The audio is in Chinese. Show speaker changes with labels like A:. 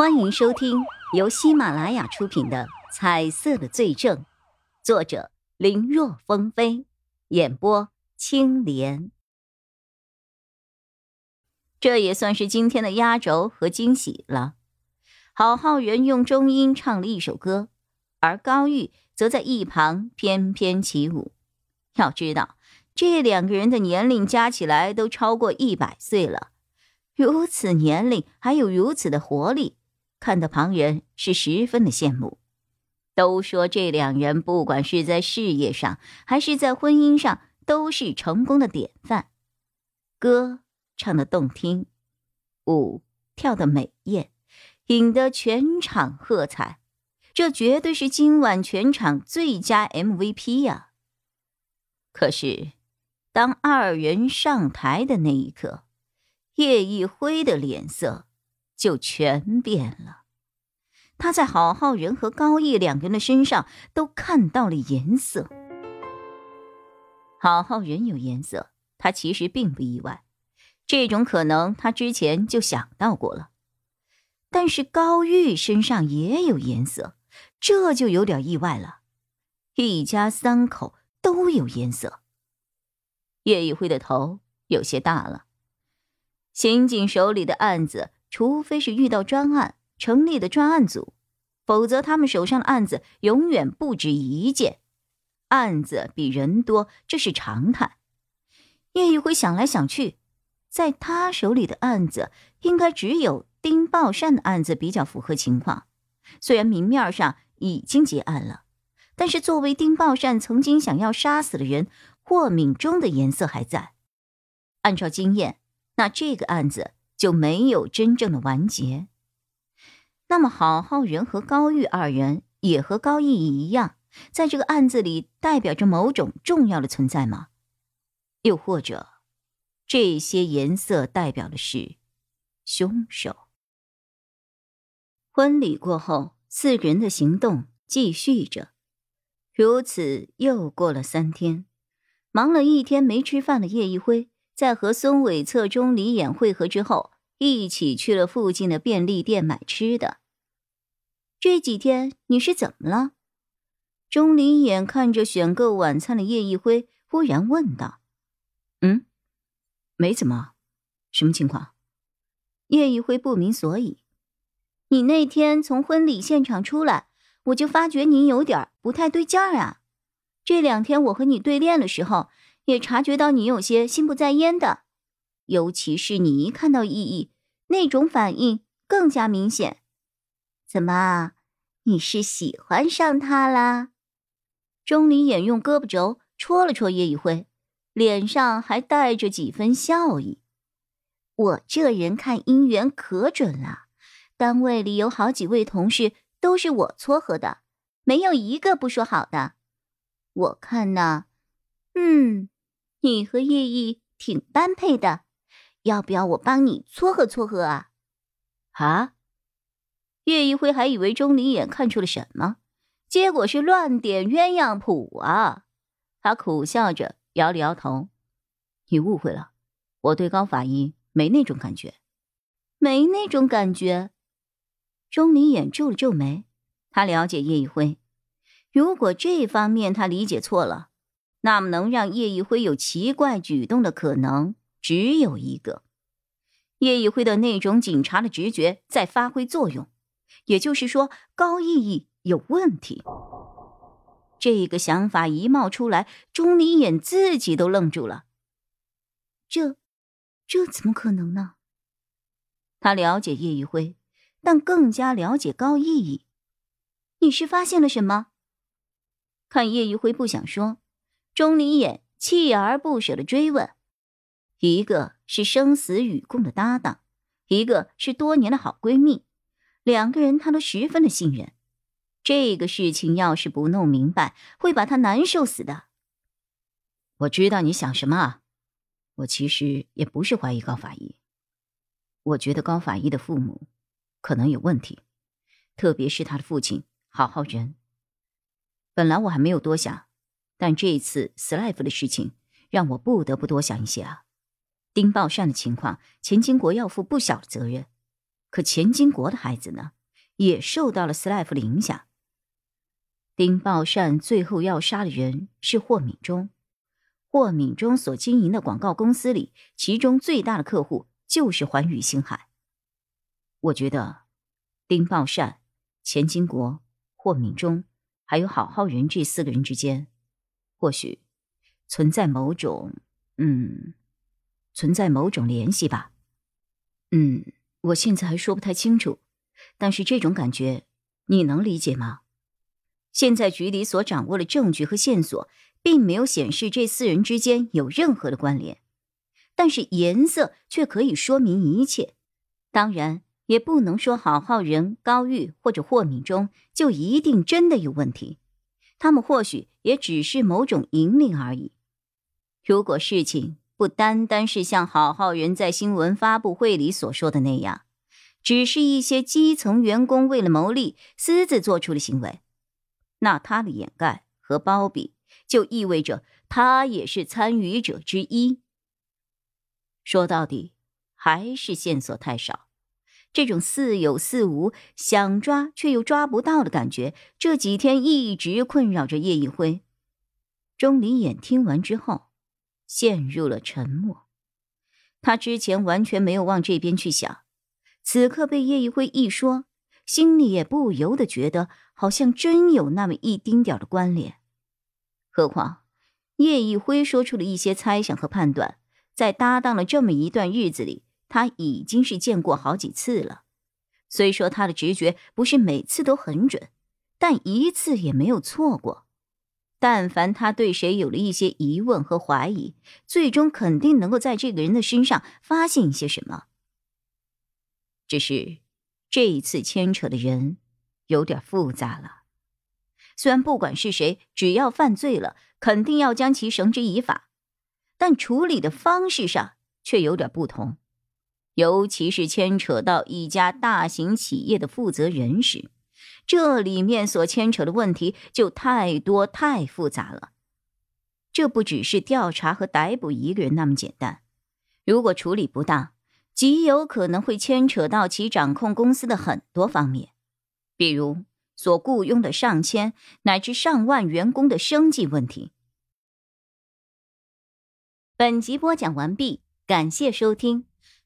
A: 欢迎收听由喜马拉雅出品的《彩色的罪证》，作者林若风飞，演播青莲。这也算是今天的压轴和惊喜了。郝浩然用中音唱了一首歌，而高玉则在一旁翩翩起舞。要知道，这两个人的年龄加起来都超过一百岁了，如此年龄还有如此的活力。看得旁人是十分的羡慕，都说这两人不管是在事业上还是在婚姻上都是成功的典范。歌唱的动听，舞跳的美艳，引得全场喝彩。这绝对是今晚全场最佳 MVP 呀！可是，当二人上台的那一刻，叶一辉的脸色。就全变了。他在郝浩仁和高毅两个人的身上都看到了颜色。郝浩仁有颜色，他其实并不意外，这种可能他之前就想到过了。但是高玉身上也有颜色，这就有点意外了。一家三口都有颜色。叶一辉的头有些大了，刑警手里的案子。除非是遇到专案成立的专案组，否则他们手上的案子永远不止一件。案子比人多，这是常态。叶一辉想来想去，在他手里的案子，应该只有丁宝善的案子比较符合情况。虽然明面上已经结案了，但是作为丁宝善曾经想要杀死的人，霍敏忠的颜色还在。按照经验，那这个案子。就没有真正的完结。那么，郝浩仁和高玉二人也和高毅一样，在这个案子里代表着某种重要的存在吗？又或者，这些颜色代表的是凶手？婚礼过后，四人的行动继续着。如此，又过了三天，忙了一天没吃饭的叶一辉。在和孙伟策、钟离眼会合之后，一起去了附近的便利店买吃的。这几天你是怎么了？钟离眼看着选购晚餐的叶一辉，忽然问道：“
B: 嗯，没怎么，什么情况？”
A: 叶一辉不明所以。你那天从婚礼现场出来，我就发觉你有点不太对劲儿啊。这两天我和你对练的时候。也察觉到你有些心不在焉的，尤其是你一看到意义，那种反应更加明显。怎么，你是喜欢上他啦？钟离眼用胳膊肘戳了戳叶一辉，脸上还带着几分笑意。我这人看姻缘可准了，单位里有好几位同事都是我撮合的，没有一个不说好的。我看呢。嗯，你和叶毅挺般配的，要不要我帮你撮合撮合啊？
B: 啊！
A: 叶一辉还以为钟离眼看出了什么，结果是乱点鸳鸯谱啊！他苦笑着摇了摇头：“
B: 你误会了，我对高法医没那种感觉，
A: 没那种感觉。”钟离眼皱了皱眉，他了解叶一辉，如果这方面他理解错了。那么，能让叶一辉有奇怪举动的可能只有一个：叶一辉的那种警察的直觉在发挥作用，也就是说，高意义有问题。这个想法一冒出来，钟离眼自己都愣住了。这，这怎么可能呢？他了解叶一辉，但更加了解高意义。你是发现了什么？看叶一辉不想说。钟离眼锲而不舍的追问：“一个是生死与共的搭档，一个是多年的好闺蜜，两个人他都十分的信任。这个事情要是不弄明白，会把他难受死的。”
B: 我知道你想什么啊！我其实也不是怀疑高法医，我觉得高法医的父母可能有问题，特别是他的父亲郝浩仁。本来我还没有多想。但这一次 Slave 的事情让我不得不多想一些啊。丁宝善的情况，钱金国要负不小的责任。
A: 可钱金国的孩子呢，也受到了斯莱夫的影响。丁宝善最后要杀的人是霍敏忠，霍敏忠所经营的广告公司里，其中最大的客户就是环宇星海。我觉得，丁宝善、钱金国、霍敏忠还有郝浩仁这四个人之间，或许存在某种，嗯，存在某种联系吧。嗯，我现在还说不太清楚，但是这种感觉，你能理解吗？现在局里所掌握的证据和线索，并没有显示这四人之间有任何的关联，但是颜色却可以说明一切。当然，也不能说郝浩仁、高玉或者霍敏中就一定真的有问题，他们或许也只是某种引领而已。如果事情不单单是像郝浩人在新闻发布会里所说的那样，只是一些基层员工为了牟利私自做出的行为。那他的掩盖和包庇，就意味着他也是参与者之一。说到底，还是线索太少。这种似有似无、想抓却又抓不到的感觉，这几天一直困扰着叶一辉。钟离眼听完之后，陷入了沉默。他之前完全没有往这边去想，此刻被叶一辉一说。心里也不由得觉得，好像真有那么一丁点的关联。何况叶一辉说出了一些猜想和判断，在搭档了这么一段日子里，他已经是见过好几次了。虽说他的直觉不是每次都很准，但一次也没有错过。但凡他对谁有了一些疑问和怀疑，最终肯定能够在这个人的身上发现一些什么。只是。这一次牵扯的人有点复杂了。虽然不管是谁，只要犯罪了，肯定要将其绳之以法，但处理的方式上却有点不同。尤其是牵扯到一家大型企业的负责人时，这里面所牵扯的问题就太多太复杂了。这不只是调查和逮捕一个人那么简单，如果处理不当。极有可能会牵扯到其掌控公司的很多方面，比如所雇佣的上千乃至上万员工的生计问题。本集播讲完毕，感谢收听，